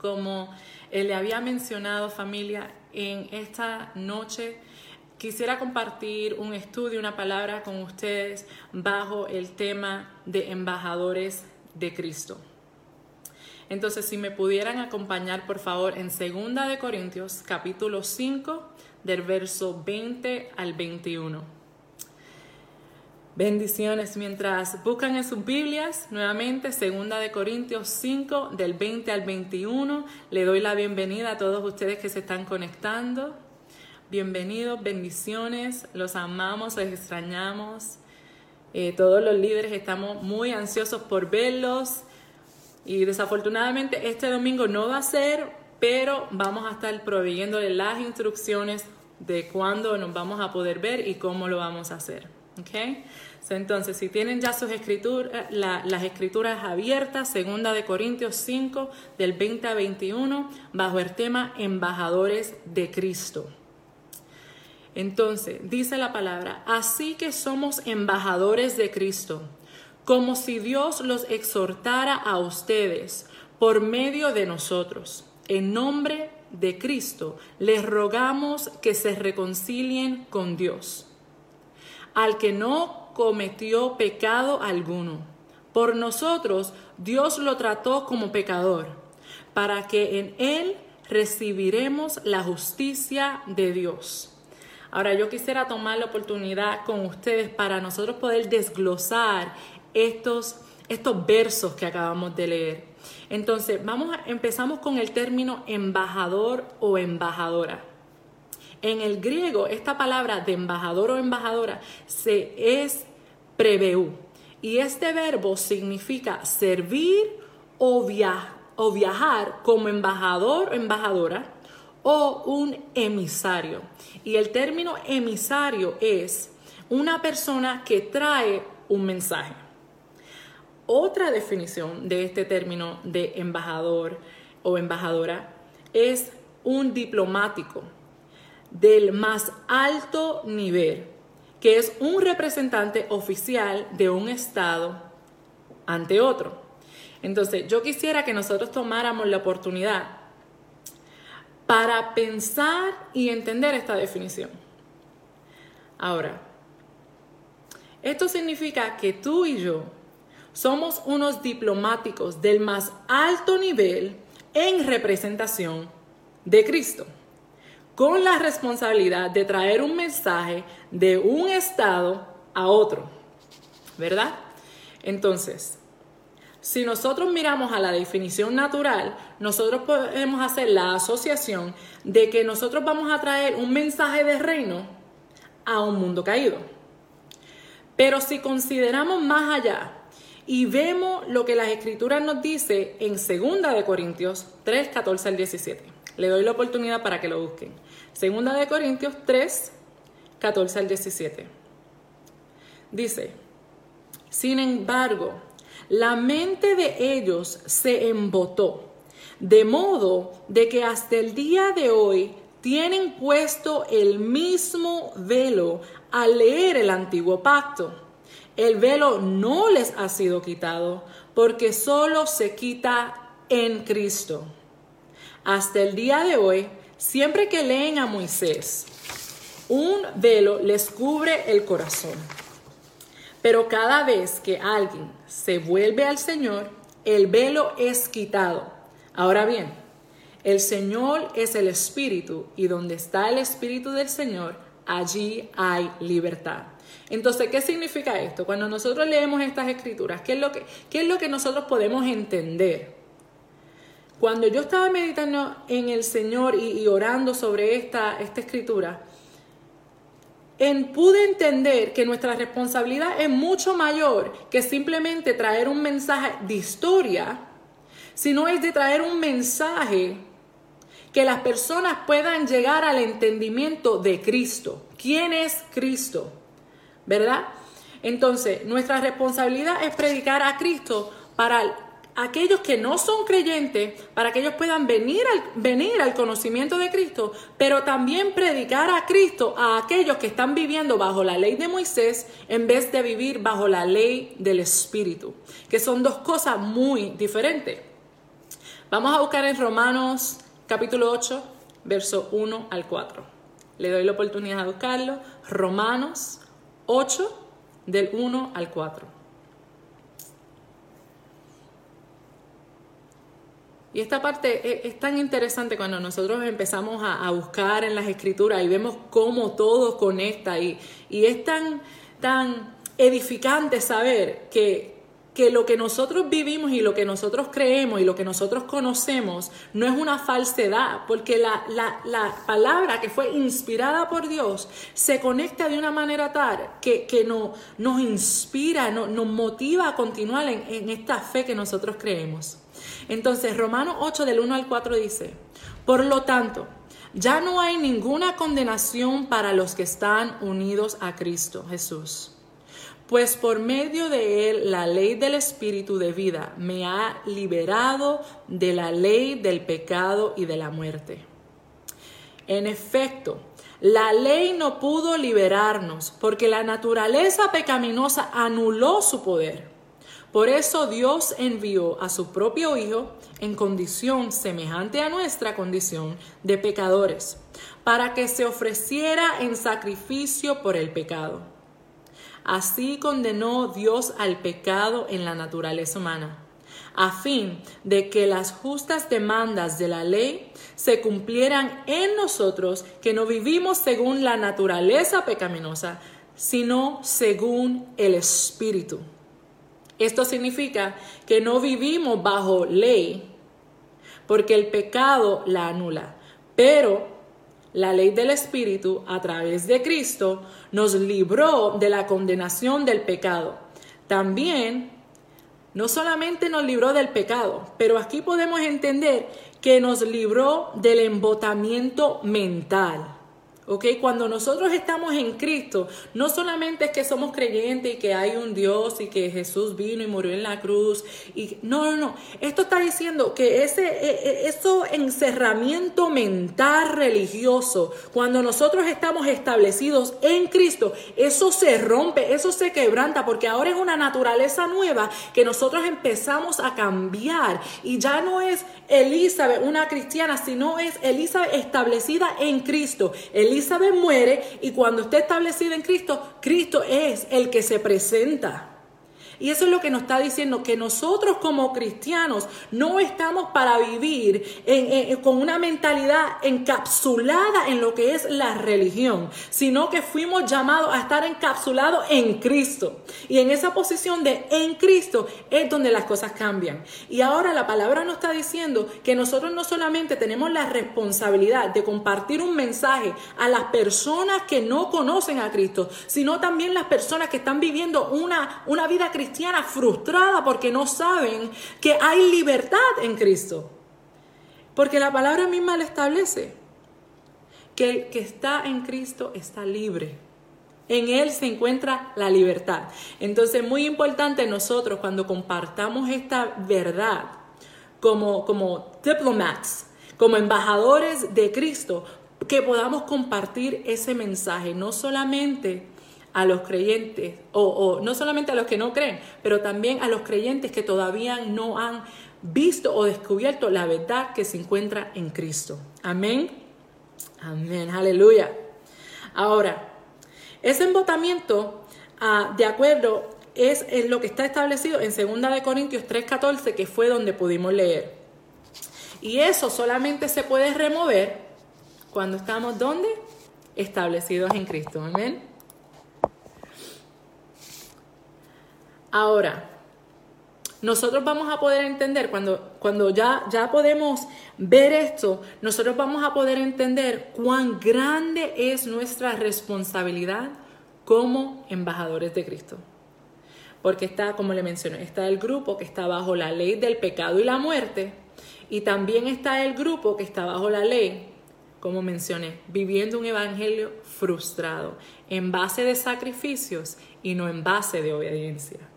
Como le había mencionado familia, en esta noche quisiera compartir un estudio, una palabra con ustedes bajo el tema de embajadores de Cristo. Entonces, si me pudieran acompañar, por favor, en Segunda de Corintios, capítulo 5, del verso 20 al 21. Bendiciones mientras buscan en sus Biblias, nuevamente, Segunda de Corintios 5, del 20 al 21. Le doy la bienvenida a todos ustedes que se están conectando. Bienvenidos, bendiciones, los amamos, los extrañamos. Eh, todos los líderes estamos muy ansiosos por verlos y desafortunadamente este domingo no va a ser, pero vamos a estar proveyéndole las instrucciones de cuándo nos vamos a poder ver y cómo lo vamos a hacer. ¿okay? Entonces, si tienen ya sus escrituras, las escrituras abiertas, segunda de Corintios 5, del 20 a 21, bajo el tema embajadores de Cristo. Entonces, dice la palabra, así que somos embajadores de Cristo como si Dios los exhortara a ustedes por medio de nosotros. En nombre de Cristo, les rogamos que se reconcilien con Dios. Al que no cometió pecado alguno, por nosotros Dios lo trató como pecador, para que en él recibiremos la justicia de Dios. Ahora yo quisiera tomar la oportunidad con ustedes para nosotros poder desglosar estos, estos versos que acabamos de leer. Entonces, vamos a, empezamos con el término embajador o embajadora. En el griego, esta palabra de embajador o embajadora se es preveu y este verbo significa servir o, o viajar como embajador o embajadora o un emisario. Y el término emisario es una persona que trae un mensaje. Otra definición de este término de embajador o embajadora es un diplomático del más alto nivel, que es un representante oficial de un Estado ante otro. Entonces, yo quisiera que nosotros tomáramos la oportunidad para pensar y entender esta definición. Ahora, esto significa que tú y yo somos unos diplomáticos del más alto nivel en representación de Cristo, con la responsabilidad de traer un mensaje de un estado a otro, ¿verdad? Entonces, si nosotros miramos a la definición natural, nosotros podemos hacer la asociación de que nosotros vamos a traer un mensaje de reino a un mundo caído. Pero si consideramos más allá y vemos lo que las escrituras nos dice en 2 de Corintios 3, 14 al 17. Le doy la oportunidad para que lo busquen. 2 de Corintios 3, 14 al 17. Dice, sin embargo, la mente de ellos se embotó, de modo de que hasta el día de hoy tienen puesto el mismo velo al leer el antiguo pacto el velo no les ha sido quitado porque solo se quita en Cristo. Hasta el día de hoy, siempre que leen a Moisés, un velo les cubre el corazón. Pero cada vez que alguien se vuelve al Señor, el velo es quitado. Ahora bien, el Señor es el Espíritu y donde está el Espíritu del Señor, allí hay libertad. Entonces, ¿qué significa esto? Cuando nosotros leemos estas escrituras, ¿qué es lo que, nosotros podemos entender? Cuando yo estaba meditando en el Señor y, orando sobre esta, esta escritura, en, pude entender que nuestra responsabilidad es mucho mayor que simplemente traer un mensaje de historia, sino es de traer un mensaje que las personas puedan llegar al entendimiento de Cristo. ¿Quién es Cristo? ¿verdad? Entonces, nuestra responsabilidad es predicar a Cristo para aquellos que no son creyentes, para que ellos puedan venir al, venir al conocimiento de Cristo, pero también predicar a Cristo a aquellos que están viviendo bajo la ley de Moisés en vez de vivir bajo la ley del Espíritu, que son dos cosas muy diferentes. Vamos a buscar en Romanos capítulo 8, verso 1 al 4. Le doy la oportunidad de buscarlo. Romanos 8, del 1 al 4. Y esta parte es, tan interesante cuando nosotros empezamos a, buscar en las escrituras y vemos cómo todo conecta y, y es tan, tan edificante saber que, que lo que nosotros vivimos y lo que nosotros creemos y lo que nosotros conocemos no es una falsedad, porque la, la, la palabra que fue inspirada por Dios se conecta de una manera tal que, que no, nos inspira, no, nos motiva a continuar en esta fe que nosotros creemos. Entonces, Romanos 8 del 1 al 4 dice, por lo tanto, ya no hay ninguna condenación para los que están unidos a Cristo Jesús. Pues por medio de él la ley del Espíritu de vida me ha liberado de la ley del pecado y de la muerte. En efecto, la ley no pudo liberarnos porque la naturaleza pecaminosa anuló su poder. Por eso Dios envió a su propio Hijo en condición semejante a nuestra condición de pecadores, para que se ofreciera en sacrificio por el pecado. Así condenó Dios al pecado en la naturaleza humana, a fin de que las justas demandas de la ley se cumplieran en nosotros que no vivimos según la naturaleza pecaminosa, sino según el Espíritu. Esto significa que no vivimos bajo ley, porque el pecado la anula. Pero la ley del Espíritu, a través de Cristo, nos libró de la condenación del pecado. También, no solamente nos libró del pecado, pero aquí podemos entender que nos libró del embotamiento mental. ¿Ok? Cuando nosotros estamos en Cristo, no solamente es que somos creyentes y que hay un Dios y que Jesús vino y murió en la cruz. Y, no, no, no. Esto está diciendo que ese e, e, eso encerramiento mental religioso, cuando nosotros estamos establecidos en Cristo, eso se rompe, eso se quebranta, porque ahora es una naturaleza nueva que nosotros empezamos a cambiar. Y ya no es Elizabeth una cristiana, sino es Elizabeth establecida en Cristo. Elizabeth muere y cuando esté establecida en Cristo, Cristo es el que se presenta. Y eso es lo que nos está diciendo, que nosotros como cristianos no estamos para vivir con una mentalidad encapsulada en lo que es la religión, sino que fuimos llamados a estar encapsulados en Cristo. Y en esa posición de en Cristo es donde las cosas cambian. Y ahora la palabra nos está diciendo que nosotros no solamente tenemos la responsabilidad de compartir un mensaje a las personas que no conocen a Cristo, sino también las personas que están viviendo una, una vida cristiana frustrada porque no saben que hay libertad en Cristo. Porque la palabra misma le establece que el que está en Cristo está libre. En Él se encuentra la libertad. Entonces, muy importante nosotros cuando compartamos esta verdad como, como diplomats, como embajadores de Cristo, que podamos compartir ese mensaje, no solamente a los creyentes, o, no solamente a los que no creen, pero también a los creyentes que todavía no han visto o descubierto la verdad que se encuentra en Cristo. Amén. Amén. Aleluya. Ahora, ese embotamiento, ah, de acuerdo, es, es, lo que está establecido en 2 de Corintios 3:14, que fue donde pudimos leer. Y eso solamente se puede remover cuando estamos donde? Establecidos en Cristo. Amén. Ahora, nosotros vamos a poder entender, cuando, cuando ya, ya podemos ver esto, nosotros vamos a poder entender cuán grande es nuestra responsabilidad como embajadores de Cristo. Porque está, como le mencioné, está el grupo que está bajo la ley del pecado y la muerte, y también está el grupo que está bajo la ley, como mencioné, viviendo un evangelio frustrado, en base de sacrificios y no en base de obediencia.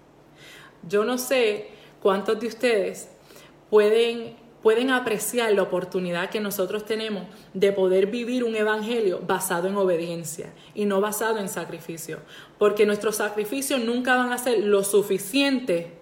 Yo no sé cuántos de ustedes pueden, pueden apreciar la oportunidad que nosotros tenemos de poder vivir un evangelio basado en obediencia y no basado en sacrificio. Porque nuestros sacrificios nunca van a ser lo suficiente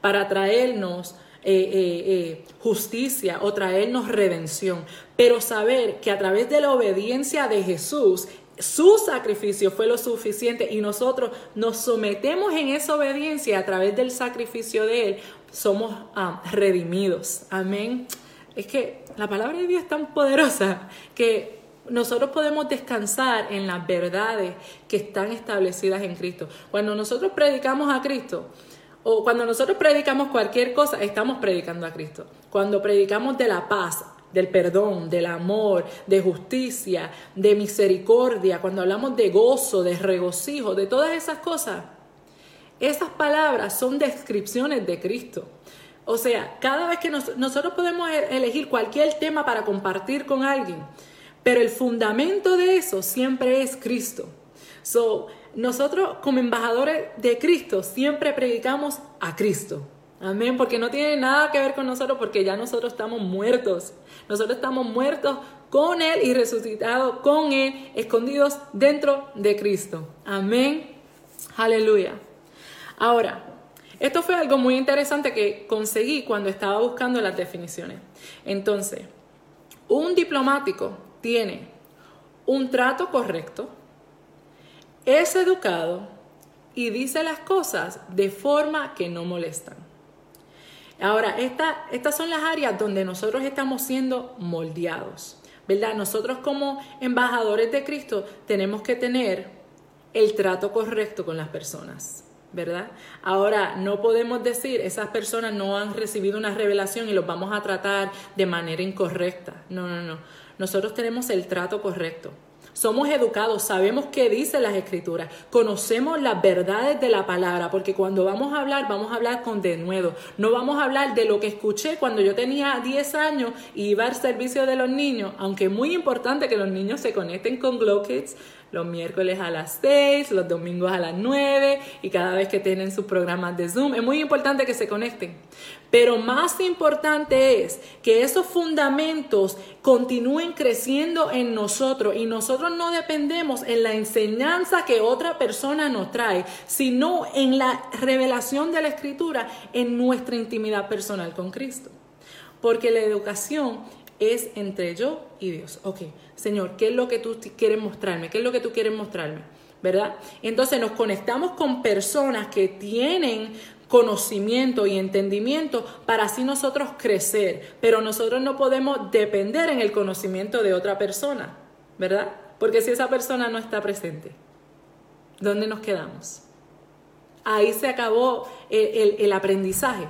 para traernos eh, justicia o traernos redención, pero saber que a través de la obediencia de Jesús, su sacrificio fue lo suficiente y nosotros nos sometemos en esa obediencia a través del sacrificio de Él, somos ah, redimidos. Amén. Es que la palabra de Dios es tan poderosa que nosotros podemos descansar en las verdades que están establecidas en Cristo. Cuando nosotros predicamos a Cristo, o cuando nosotros predicamos cualquier cosa, estamos predicando a Cristo. Cuando predicamos de la paz, del perdón, del amor, de justicia, de misericordia, cuando hablamos de gozo, de regocijo, de todas esas cosas, esas palabras son descripciones de Cristo. O sea, cada vez que nosotros podemos e-, elegir cualquier tema para compartir con alguien, pero el fundamento de eso siempre es Cristo. So, nosotros como embajadores de Cristo siempre predicamos a Cristo. Amén, porque no tiene nada que ver con nosotros porque ya nosotros estamos muertos. Nosotros estamos muertos con Él y resucitados con Él, escondidos dentro de Cristo. Amén. Aleluya. Ahora, esto fue algo muy interesante que conseguí cuando estaba buscando las definiciones. Entonces, un diplomático tiene un trato correcto, es educado y dice las cosas de forma que no molestan. Ahora, estas son las áreas donde nosotros estamos siendo moldeados, ¿verdad? Nosotros como embajadores de Cristo tenemos que tener el trato correcto con las personas. ¿verdad? Ahora, no podemos decir, esas personas no han recibido una revelación y los vamos a tratar de manera incorrecta. No, no, no. Nosotros tenemos el trato correcto. Somos educados, sabemos qué dicen las escrituras, conocemos las verdades de la palabra, porque cuando vamos a hablar, vamos a hablar con denuedo. No vamos a hablar de lo que escuché cuando yo tenía 10 años y iba al servicio de los niños, aunque es muy importante que los niños se conecten con Glow Kids, los miércoles a las 6, los domingos a las 9 y cada vez que tienen sus programas de Zoom. Es muy importante que se conecten. Pero más importante es que esos fundamentos continúen creciendo en nosotros y nosotros no dependemos en la enseñanza que otra persona nos trae, sino en la revelación de la escritura en nuestra intimidad personal con Cristo. Porque la educación es entre yo y Dios. Ok, Señor, ¿qué es lo que tú quieres mostrarme? ¿Qué es lo que tú quieres mostrarme? ¿Verdad? Entonces nos conectamos con personas que tienen conocimiento y entendimiento para así nosotros crecer, pero nosotros no podemos depender en el conocimiento de otra persona, ¿verdad? Porque si esa persona no está presente, ¿dónde nos quedamos? Ahí se acabó el, aprendizaje.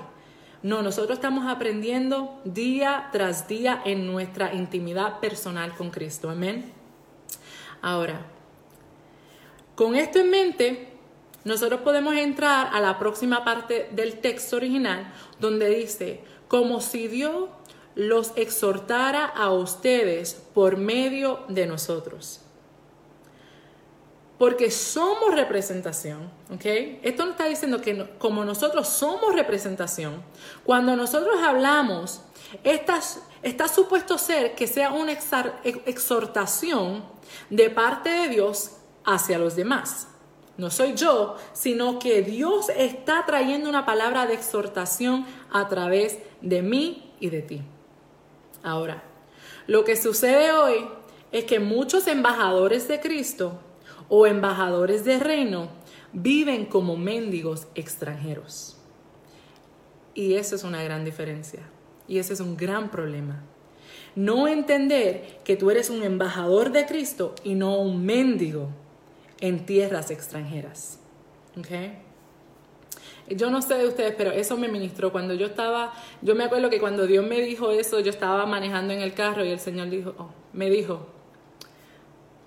No, nosotros estamos aprendiendo día tras día en nuestra intimidad personal con Cristo. Amén. Ahora, con esto en mente, nosotros podemos entrar a la próxima parte del texto original donde dice, como si Dios los exhortara a ustedes por medio de nosotros porque somos representación, ¿ok? Esto nos está diciendo que como nosotros somos representación, cuando nosotros hablamos, está, está supuesto ser que sea una exhortación de parte de Dios hacia los demás. No soy yo, sino que Dios está trayendo una palabra de exhortación a través de mí y de ti. Ahora, lo que sucede hoy es que muchos embajadores de Cristo o embajadores de reino viven como mendigos extranjeros. Y eso es una gran diferencia. Y ese es un gran problema. No entender que tú eres un embajador de Cristo y no un mendigo en tierras extranjeras. ¿Okay? Yo no sé de ustedes, pero eso me ministró. Cuando yo estaba, yo me acuerdo que cuando Dios me dijo eso, yo estaba manejando en el carro y el Señor dijo, oh, me dijo,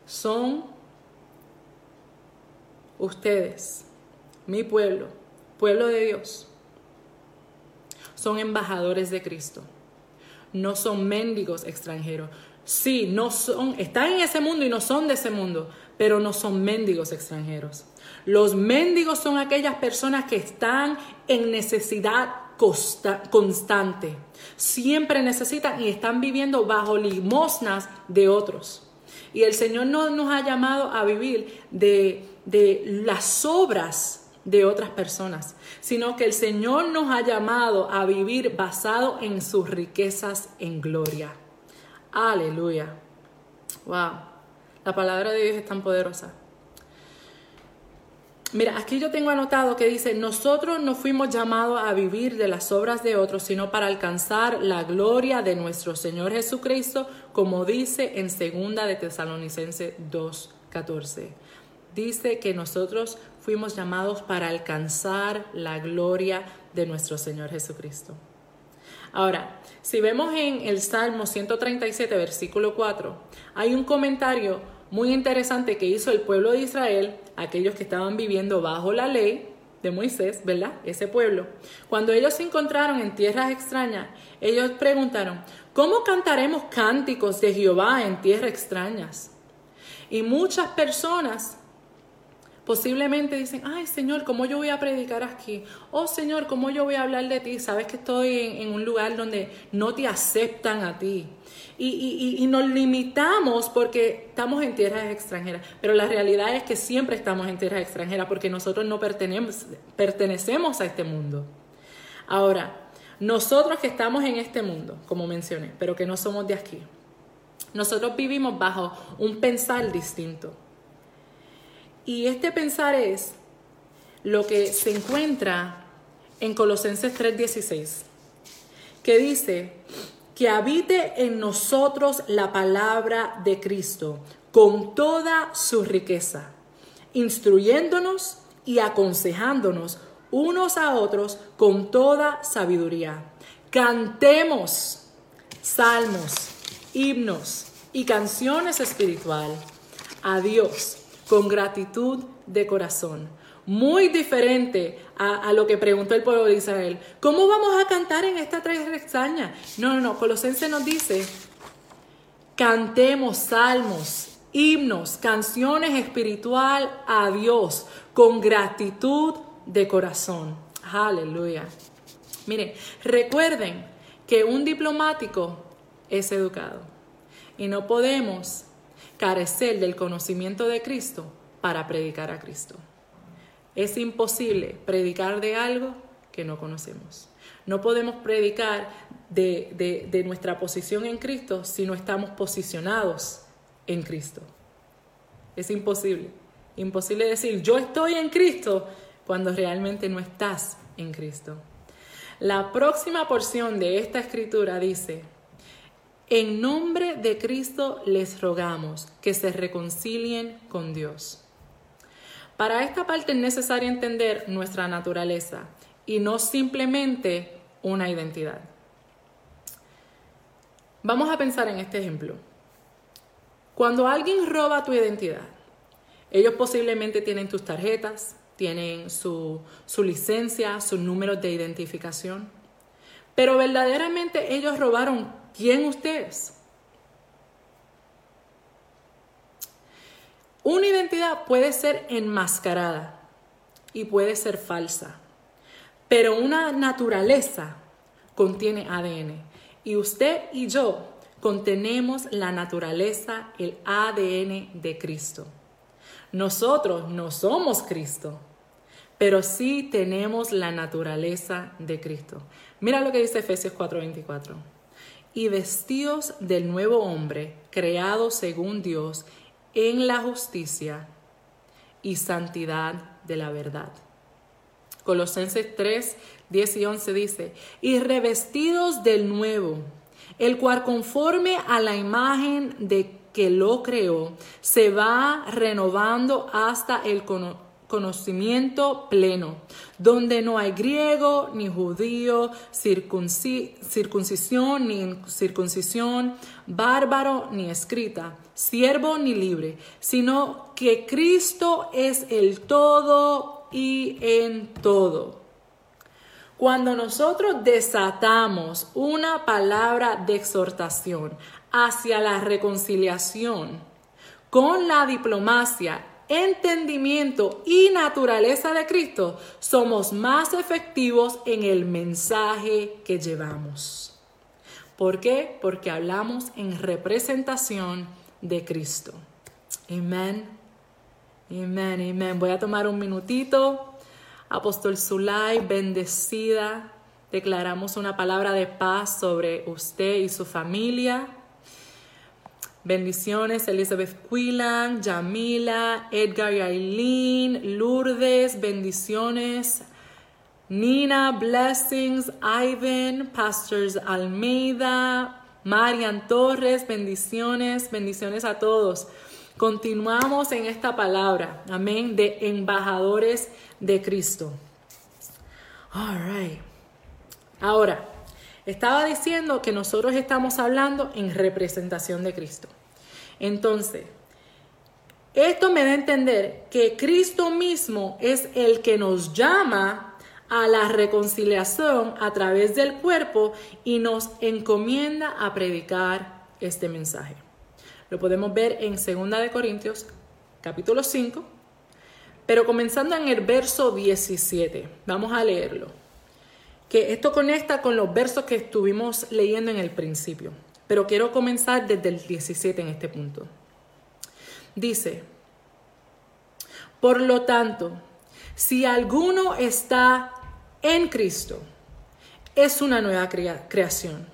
son ustedes, mi pueblo, pueblo de Dios, son embajadores de Cristo. No son mendigos extranjeros. Sí, no son, están en ese mundo y no son de ese mundo, pero no son mendigos extranjeros. Los mendigos son aquellas personas que están en necesidad constante. Siempre necesitan y están viviendo bajo limosnas de otros. Y el Señor no nos ha llamado a vivir de de las obras de otras personas, sino que el Señor nos ha llamado a vivir basado en sus riquezas en gloria. Aleluya. Wow. La palabra de Dios es tan poderosa. Mira, aquí yo tengo anotado que dice, nosotros no fuimos llamados a vivir de las obras de otros, sino para alcanzar la gloria de nuestro Señor Jesucristo, como dice en segunda de Tesalonicense 2.14. Dice que nosotros fuimos llamados para alcanzar la gloria de nuestro Señor Jesucristo. Ahora, si vemos en el Salmo 137, versículo 4, hay un comentario muy interesante que hizo el pueblo de Israel, aquellos que estaban viviendo bajo la ley de Moisés, ¿verdad? Ese pueblo. Cuando ellos se encontraron en tierras extrañas, ellos preguntaron, ¿cómo cantaremos cánticos de Jehová en tierras extrañas? Y muchas personas Posiblemente dicen, ay Señor, ¿cómo yo voy a predicar aquí? Oh Señor, ¿cómo yo voy a hablar de ti? Sabes que estoy en, un lugar donde no te aceptan a ti. Y, nos limitamos porque estamos en tierras extranjeras. Pero la realidad es que siempre estamos en tierras extranjeras porque nosotros no pertenecemos, pertenecemos a este mundo. Ahora, nosotros que estamos en este mundo, como mencioné, pero que no somos de aquí, nosotros vivimos bajo un pensar distinto. Y este pensar es lo que se encuentra en Colosenses 3:16, que dice, que habite en nosotros la palabra de Cristo con toda su riqueza, instruyéndonos y aconsejándonos unos a otros con toda sabiduría. Cantemos salmos, himnos y canciones espiritual a Dios con gratitud de corazón. Muy diferente a, lo que preguntó el pueblo de Israel. ¿Cómo vamos a cantar en esta extraña? No, no, no. Colosense nos dice, cantemos salmos, himnos, canciones espiritual a Dios con gratitud de corazón. Aleluya. Miren, recuerden que un diplomático es educado y no podemos carecer del conocimiento de Cristo para predicar a Cristo. Es imposible predicar de algo que no conocemos. No podemos predicar de, nuestra posición en Cristo si no estamos posicionados en Cristo. Es imposible. Imposible decir yo estoy en Cristo cuando realmente no estás en Cristo. La próxima porción de esta escritura dice, en nombre de Cristo les rogamos que se reconcilien con Dios. Para esta parte es necesario entender nuestra naturaleza y no simplemente una identidad. Vamos a pensar en este ejemplo. Cuando alguien roba tu identidad, ellos posiblemente tienen tus tarjetas, tienen su, su licencia, sus números de identificación, pero verdaderamente ellos robaron quién usted es. Una identidad puede ser enmascarada y puede ser falsa, pero una naturaleza contiene ADN y usted y yo contenemos la naturaleza, el ADN de Cristo. Nosotros no somos Cristo, pero sí tenemos la naturaleza de Cristo. Mira lo que dice Efesios 4:24 y vestidos del nuevo hombre, creado según Dios, en la justicia y santidad de la verdad. Colosenses 3, 10 y 11 dice, y revestidos del nuevo, el cual conforme a la imagen de que lo creó, se va renovando hasta el conocimiento conocimiento pleno, donde no hay griego ni judío, circuncisión ni circuncisión, bárbaro ni escrita, siervo ni libre, sino que Cristo es el todo y en todo. Cuando nosotros desatamos una palabra de exhortación hacia la reconciliación con la diplomacia entendimiento y naturaleza de Cristo, somos más efectivos en el mensaje que llevamos. ¿Por qué? Porque hablamos en representación de Cristo. Amén. Amén, amén. Voy a tomar un minutito Apóstol Zulay, bendecida. Declaramos una palabra de paz sobre usted y su familia. Bendiciones, Elizabeth Quillan, Yamila, Edgar y Aileen, Lourdes, bendiciones. Nina, blessings, Ivan, Pastors Almeida, Marian Torres, bendiciones, bendiciones a todos. Continuamos en esta palabra, amén, de embajadores de Cristo. All right. Ahora, estaba diciendo que nosotros estamos hablando en representación de Cristo. Entonces, esto me da a entender que Cristo mismo es el que nos llama a la reconciliación a través del cuerpo y nos encomienda a predicar este mensaje. Lo podemos ver en 2 de Corintios capítulo 5, pero comenzando en el verso 17. Vamos a leerlo. Que esto conecta con los versos que estuvimos leyendo en el principio, pero quiero comenzar desde el 17 en este punto. Dice, por lo tanto, si alguno está en Cristo, es una nueva creación.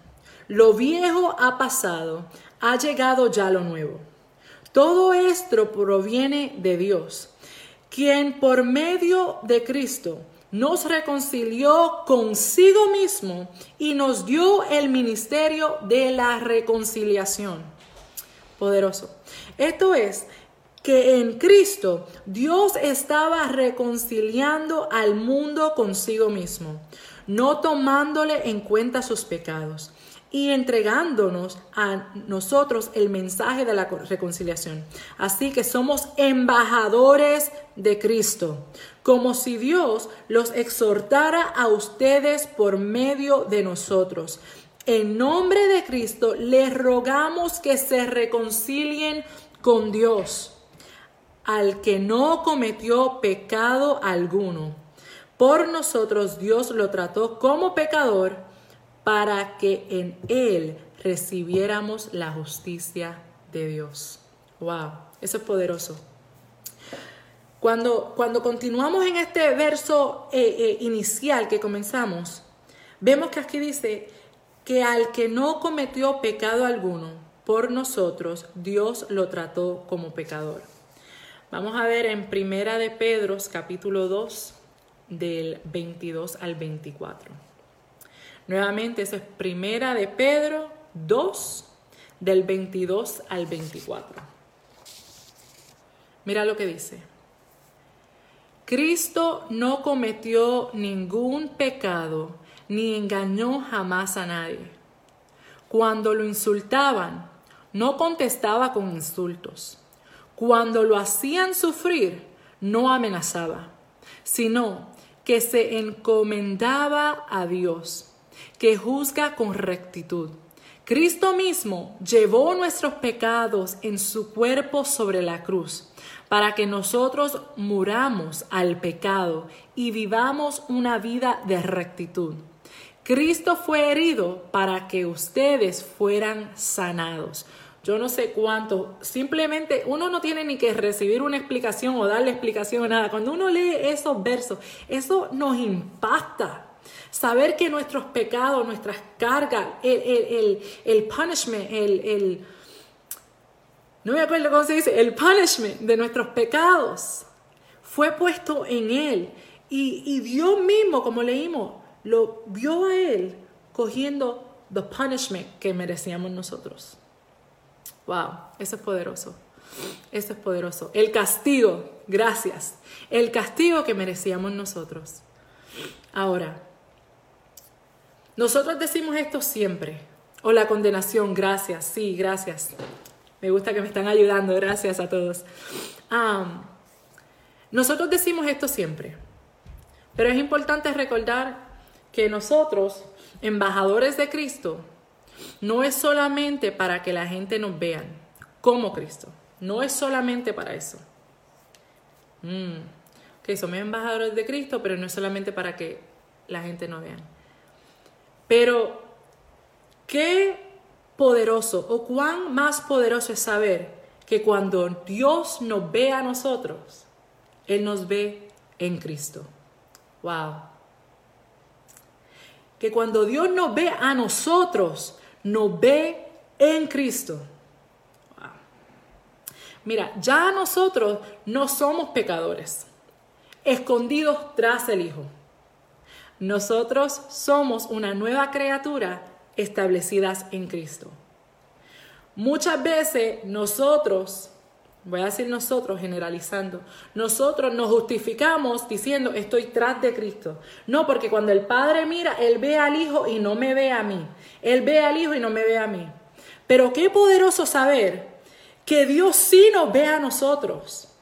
Lo viejo ha pasado, ha llegado ya lo nuevo. Todo esto proviene de Dios, quien por medio de Cristo nos reconcilió consigo mismo y nos dio el ministerio de la reconciliación. Poderoso. Esto es que en Cristo Dios estaba reconciliando al mundo consigo mismo, no tomándole en cuenta sus pecados y entregándonos a nosotros el mensaje de la reconciliación. Así que somos embajadores de Cristo, como si Dios los exhortara a ustedes por medio de nosotros. En nombre de Cristo les rogamos que se reconcilien con Dios, al que no cometió pecado alguno. Por nosotros Dios lo trató como pecador para que en Él recibiéramos la justicia de Dios. Wow, eso es poderoso. Cuando, cuando continuamos en este verso eh, eh, inicial que comenzamos, vemos que aquí dice que al que no cometió pecado alguno por nosotros, Dios lo trató como pecador. Vamos a ver en Primera de Pedro, capítulo 2, del 22 al 24. Nuevamente, esa es primera de Pedro 2, del 22 al 24. Mira lo que dice. Cristo no cometió ningún pecado ni engañó jamás a nadie. Cuando lo insultaban, no contestaba con insultos. Cuando lo hacían sufrir, no amenazaba, sino que se encomendaba a Dios que juzga con rectitud. Cristo mismo llevó nuestros pecados en su cuerpo sobre la cruz, para que nosotros muramos al pecado y vivamos una vida de rectitud. Cristo fue herido para que ustedes fueran sanados. Yo no sé cuánto, simplemente uno no tiene ni que recibir una explicación o darle explicación o nada. Cuando uno lee esos versos, eso nos impacta Saber que nuestros pecados, nuestras cargas, el, punishment, el, no me acuerdo cómo se dice, el punishment de nuestros pecados fue puesto en Él. Y, y Dios mismo, como leímos, lo vio a Él cogiendo the punishment que merecíamos nosotros. Wow, eso es poderoso. Eso es poderoso. El castigo, gracias. El castigo que merecíamos nosotros. Ahora, nosotros decimos esto siempre. O la condenación, gracias, sí, gracias. Me gusta que me están ayudando, gracias a todos. nosotros decimos esto siempre. Pero es importante recordar que nosotros, embajadores de Cristo, no es solamente para que la gente nos vea como Cristo. No es solamente para eso. Mm. Que somos embajadores de Cristo, pero no es solamente para que la gente nos vea. Pero, qué poderoso o cuán más poderoso es saber que cuando Dios nos ve a nosotros, Él nos ve en Cristo. Wow. Que cuando Dios nos ve a nosotros, nos ve en Cristo. Wow. Mira, ya nosotros no somos pecadores, escondidos tras el Hijo. Nosotros somos una nueva criatura establecidas en Cristo. Muchas veces nosotros, voy a decir nosotros generalizando, nosotros nos justificamos diciendo estoy tras de Cristo. No, porque cuando el Padre mira, Él ve al Hijo y no me ve a mí. Él ve al Hijo y no me ve a mí. Pero qué poderoso saber que Dios sí nos ve a nosotros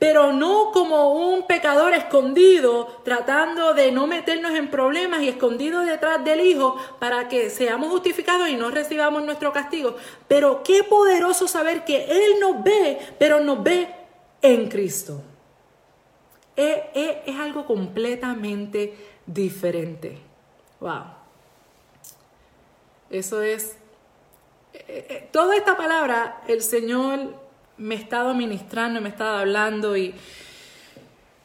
pero no como un pecador escondido, tratando de no meternos en problemas y escondido detrás del Hijo para que seamos justificados y no recibamos nuestro castigo. Pero qué poderoso saber que Él nos ve, pero nos ve en Cristo. Es, es algo completamente diferente. Wow. Eso es... Eh, eh, toda esta palabra el Señor me he estado ministrando, me he estado hablando y,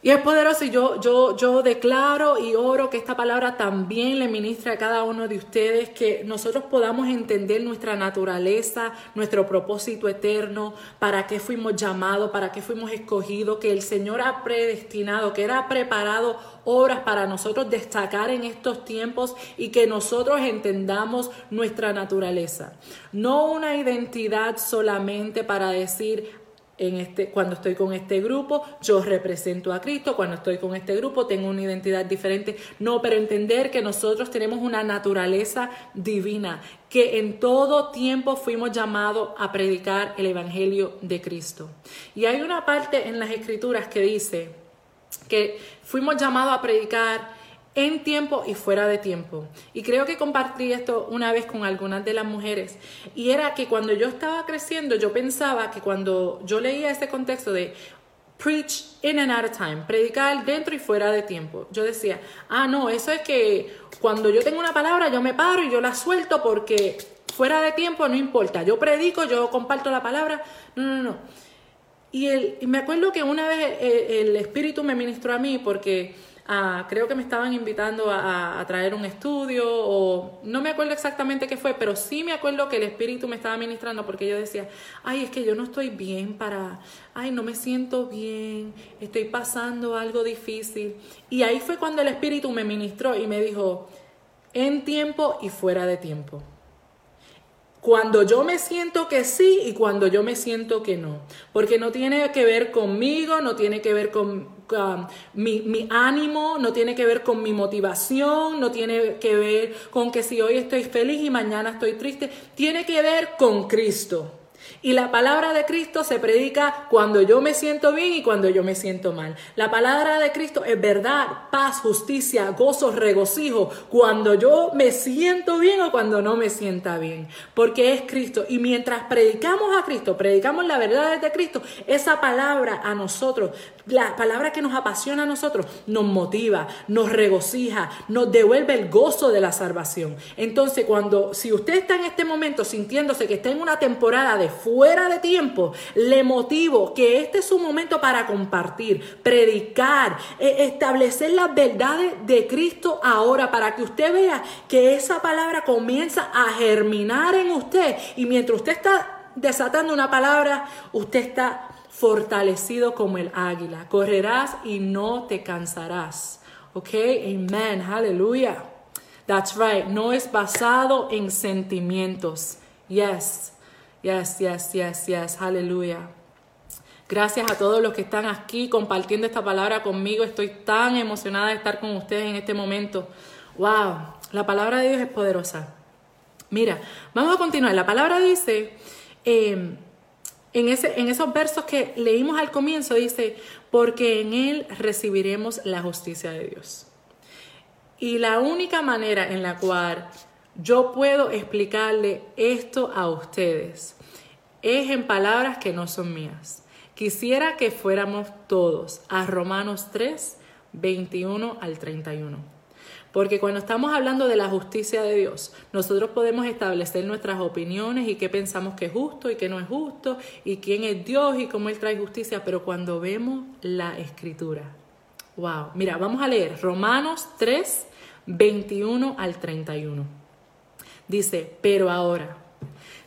y es poderoso y yo, yo, yo declaro y oro que esta palabra también le ministre a cada uno de ustedes, que nosotros podamos entender nuestra naturaleza, nuestro propósito eterno, para qué fuimos llamados, para qué fuimos escogidos, que el Señor ha predestinado, que era preparado obras para nosotros destacar en estos tiempos y que nosotros entendamos nuestra naturaleza. No una identidad solamente para decir, en este, cuando estoy con este grupo, yo represento a Cristo, cuando estoy con este grupo tengo una identidad diferente. No, pero entender que nosotros tenemos una naturaleza divina, que en todo tiempo fuimos llamados a predicar el Evangelio de Cristo. Y hay una parte en las Escrituras que dice, que fuimos llamados a predicar en tiempo y fuera de tiempo. Y creo que compartí esto una vez con algunas de las mujeres. Y era que cuando yo estaba creciendo, yo pensaba que cuando yo leía este contexto de preach in and out of time, predicar dentro y fuera de tiempo, yo decía, ah, no, eso es que cuando yo tengo una palabra, yo me paro y yo la suelto porque fuera de tiempo no importa. Yo predico, yo comparto la palabra. No, no, no. Y, me acuerdo que una vez el, Espíritu me ministró a mí porque creo que me estaban invitando a, traer un estudio o no me acuerdo exactamente qué fue, pero sí me acuerdo que el Espíritu me estaba ministrando porque yo decía, ay, es que yo no estoy bien para, ay, no me siento bien, estoy pasando algo difícil. Y ahí fue cuando el Espíritu me ministró y me dijo, en tiempo y fuera de tiempo. Cuando yo me siento que sí y cuando yo me siento que no. Porque no tiene que ver conmigo, no tiene que ver con, mi, mi, ánimo, no tiene que ver con mi motivación, no tiene que ver con que si hoy estoy feliz y mañana estoy triste. Tiene que ver con Cristo. Y la palabra de Cristo se predica cuando yo me siento bien y cuando yo me siento mal. La palabra de Cristo es verdad, paz, justicia, gozo, regocijo, cuando yo me siento bien o cuando no me sienta bien, porque es Cristo. Y mientras predicamos a Cristo, predicamos la verdad de Cristo, esa palabra a nosotros, la palabra que nos apasiona a nosotros, nos motiva, nos regocija, nos devuelve el gozo de la salvación. Entonces, cuando, si usted está en este momento sintiéndose que está en una temporada de fuera de tiempo, le motivo que este es su momento para compartir, predicar, e, establecer las verdades de Cristo ahora para que usted vea que esa palabra comienza a germinar en usted y mientras usted está desatando una palabra, usted está fortalecido como el águila. Correrás y no te cansarás. ¿Ok? Amen. Aleluya. That's right. No es basado en sentimientos. Yes. Yes, yes, yes, yes. Aleluya. Gracias a todos los que están aquí compartiendo esta palabra conmigo. Estoy tan emocionada de estar con ustedes en este momento. Wow, la palabra de Dios es poderosa. Mira, vamos a continuar. La palabra dice, em, en, ese, en esos versos que leímos al comienzo, dice, porque en Él recibiremos la justicia de Dios. Y la única manera en la cual yo puedo explicarle esto a ustedes es en palabras que no son mías. Quisiera que fuéramos todos a Romanos 3, 21 al 31. Porque cuando estamos hablando de la justicia de Dios, nosotros podemos establecer nuestras opiniones y qué pensamos que es justo y qué no es justo y quién es Dios y cómo Él trae justicia, pero cuando vemos la escritura, Wow. Mira, vamos a leer Romanos 3, 21 al 31. Dice, pero ahora,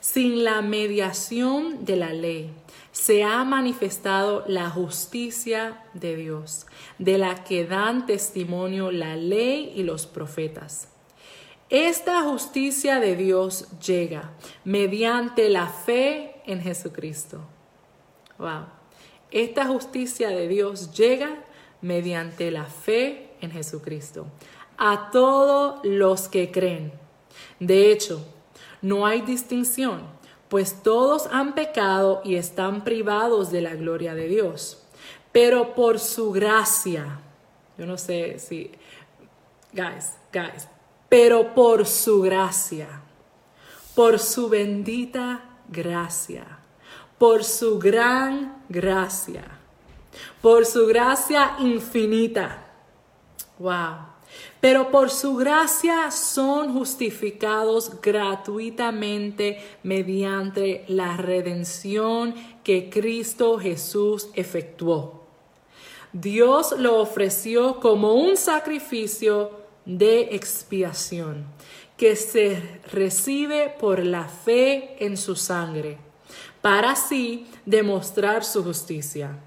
sin la mediación de la ley, se ha manifestado la justicia de Dios, de la que dan testimonio la ley y los profetas. Esta justicia de Dios llega mediante la fe en Jesucristo. Wow. Esta justicia de Dios llega mediante la fe en Jesucristo a todos los que creen. De hecho, no hay distinción, pues todos han pecado y están privados de la gloria de Dios. Pero por su gracia, yo no sé si, guys, guys, pero por su gracia, por su bendita gracia, por su gran gracia, por su gracia infinita. Wow. Pero por su gracia son justificados gratuitamente mediante la redención que Cristo Jesús efectuó. Dios lo ofreció como un sacrificio de expiación que se recibe por la fe en su sangre, para así demostrar su justicia.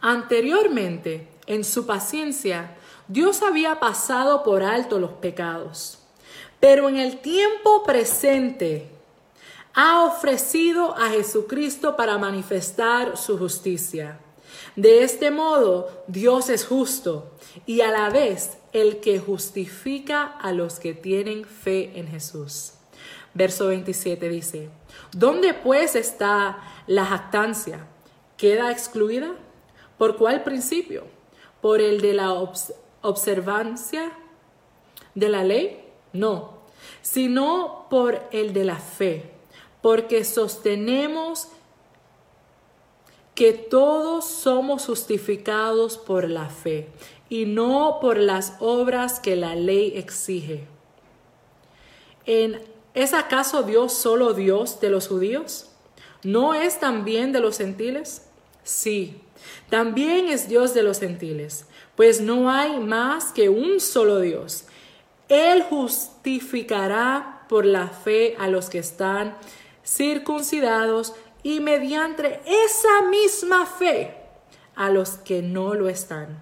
Anteriormente, en su paciencia, Dios había pasado por alto los pecados, pero en el tiempo presente ha ofrecido a Jesucristo para manifestar su justicia. De este modo, Dios es justo y a la vez el que justifica a los que tienen fe en Jesús. Verso 27 dice, ¿dónde pues está la jactancia? ¿Queda excluida? ¿Por cuál principio? ¿Por el de la observancia de la ley? No, sino por el de la fe, porque sostenemos que todos somos justificados por la fe y no por las obras que la ley exige. ¿En, ¿Es acaso Dios solo Dios de los judíos? ¿No es también de los gentiles? Sí, también es Dios de los gentiles pues no hay más que un solo Dios. Él justificará por la fe a los que están circuncidados y mediante esa misma fe a los que no lo están.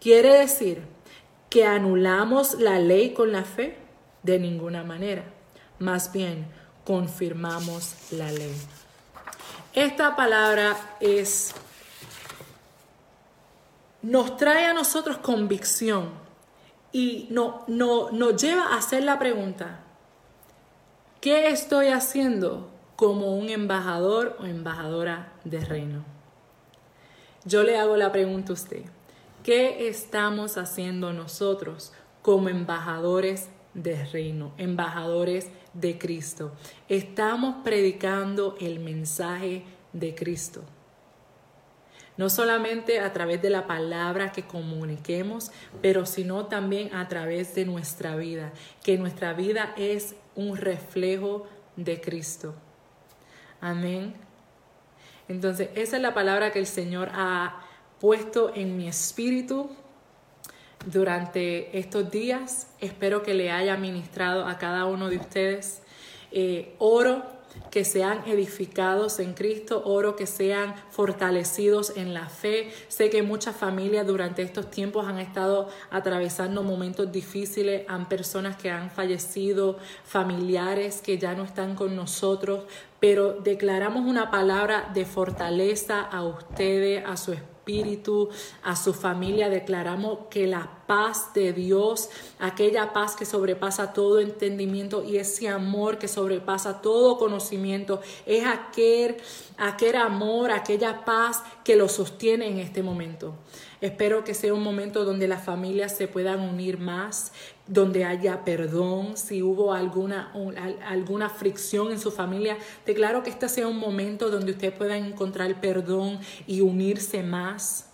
Quiere decir que anulamos la ley con la fe de ninguna manera. Más bien, confirmamos la ley. Esta palabra es nos trae a nosotros convicción y no, no, nos lleva a hacer la pregunta, ¿qué estoy haciendo como un embajador o embajadora de reino? Yo le hago la pregunta a usted, ¿qué estamos haciendo nosotros como embajadores de reino, embajadores de Cristo? Estamos predicando el mensaje de Cristo no solamente a través de la palabra que comuniquemos, pero sino también a través de nuestra vida, que nuestra vida es un reflejo de Cristo. Amén. Entonces, esa es la palabra que el Señor ha puesto en mi espíritu durante estos días. Espero que le haya ministrado a cada uno de ustedes. Eh, oro que sean edificados en Cristo, oro que sean fortalecidos en la fe. Sé que muchas familias durante estos tiempos han estado atravesando momentos difíciles, han personas que han fallecido, familiares que ya no están con nosotros, pero declaramos una palabra de fortaleza a ustedes, a su espíritu, a su familia. Declaramos que la paz de Dios, aquella paz que sobrepasa todo entendimiento y ese amor que sobrepasa todo conocimiento, es aquel, aquel amor, aquella paz que lo sostiene en este momento. Espero que sea un momento donde las familias se puedan unir más, donde haya perdón, si hubo alguna, alguna fricción en su familia. Declaro que este sea un momento donde ustedes puedan encontrar perdón y unirse más.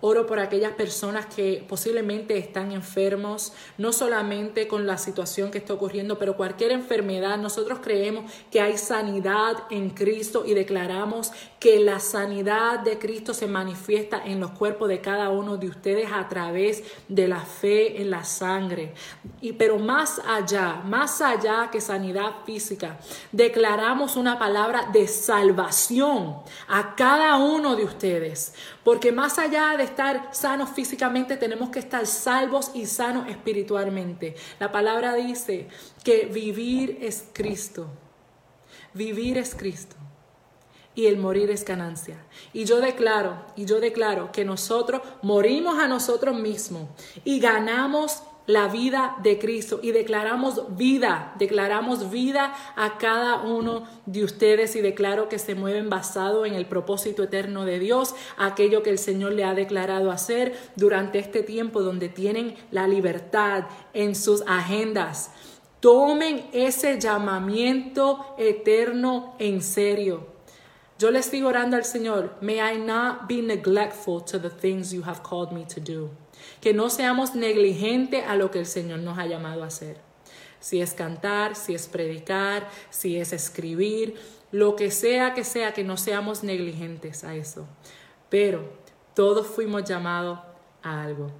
Oro por aquellas personas que posiblemente están enfermos, no solamente con la situación que está ocurriendo, pero cualquier enfermedad. Nosotros creemos que hay sanidad en Cristo y declaramos que la sanidad de Cristo se manifiesta en los cuerpos de cada uno de ustedes a través de la fe en la sangre. Y pero más allá, más allá que sanidad física, declaramos una palabra de salvación a cada uno de ustedes, porque más allá de estar sanos físicamente, tenemos que estar salvos y sanos espiritualmente. La palabra dice que vivir es Cristo. Vivir es Cristo y el morir es ganancia. Y yo declaro, y yo declaro que nosotros morimos a nosotros mismos y ganamos la vida de Cristo y declaramos vida, declaramos vida a cada uno de ustedes y declaro que se mueven basado en el propósito eterno de Dios, aquello que el Señor le ha declarado hacer durante este tiempo donde tienen la libertad en sus agendas. Tomen ese llamamiento eterno en serio. Yo le sigo orando al Señor, may I not be neglectful to the things you have called me to do que no seamos negligentes a lo que el Señor nos ha llamado a hacer. Si es cantar, si es predicar, si es escribir, lo que sea que sea, que no seamos negligentes a eso. Pero todos fuimos llamados a algo,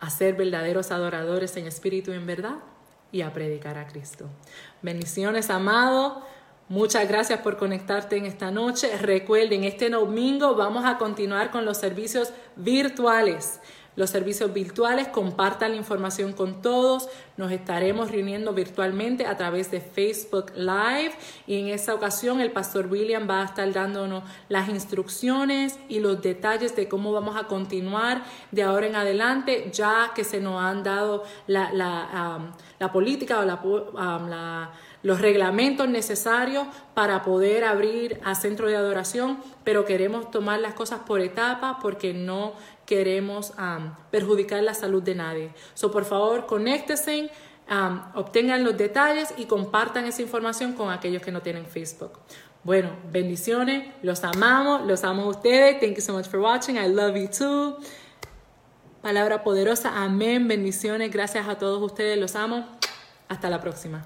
a ser verdaderos adoradores en espíritu y en verdad y a predicar a Cristo. Bendiciones, amado. Muchas gracias por conectarte en esta noche. Recuerden, este domingo vamos a continuar con los servicios virtuales. Los servicios virtuales, compartan la información con todos. Nos estaremos reuniendo virtualmente a través de Facebook Live y en esa ocasión el pastor William va a estar dándonos las instrucciones y los detalles de cómo vamos a continuar de ahora en adelante, ya que se nos han dado la, la, la política o la, um, la los reglamentos necesarios para poder abrir a centro de adoración, pero queremos tomar las cosas por etapas porque no queremos perjudicar la salud de nadie. So, por favor, conéctense, obtengan los detalles y compartan esa información con aquellos que no tienen Facebook. Bueno, bendiciones, los amamos, los amo a ustedes. Thank you so much for watching. I love you too. Palabra poderosa, amén, bendiciones, gracias a todos ustedes, los amo. Hasta la próxima.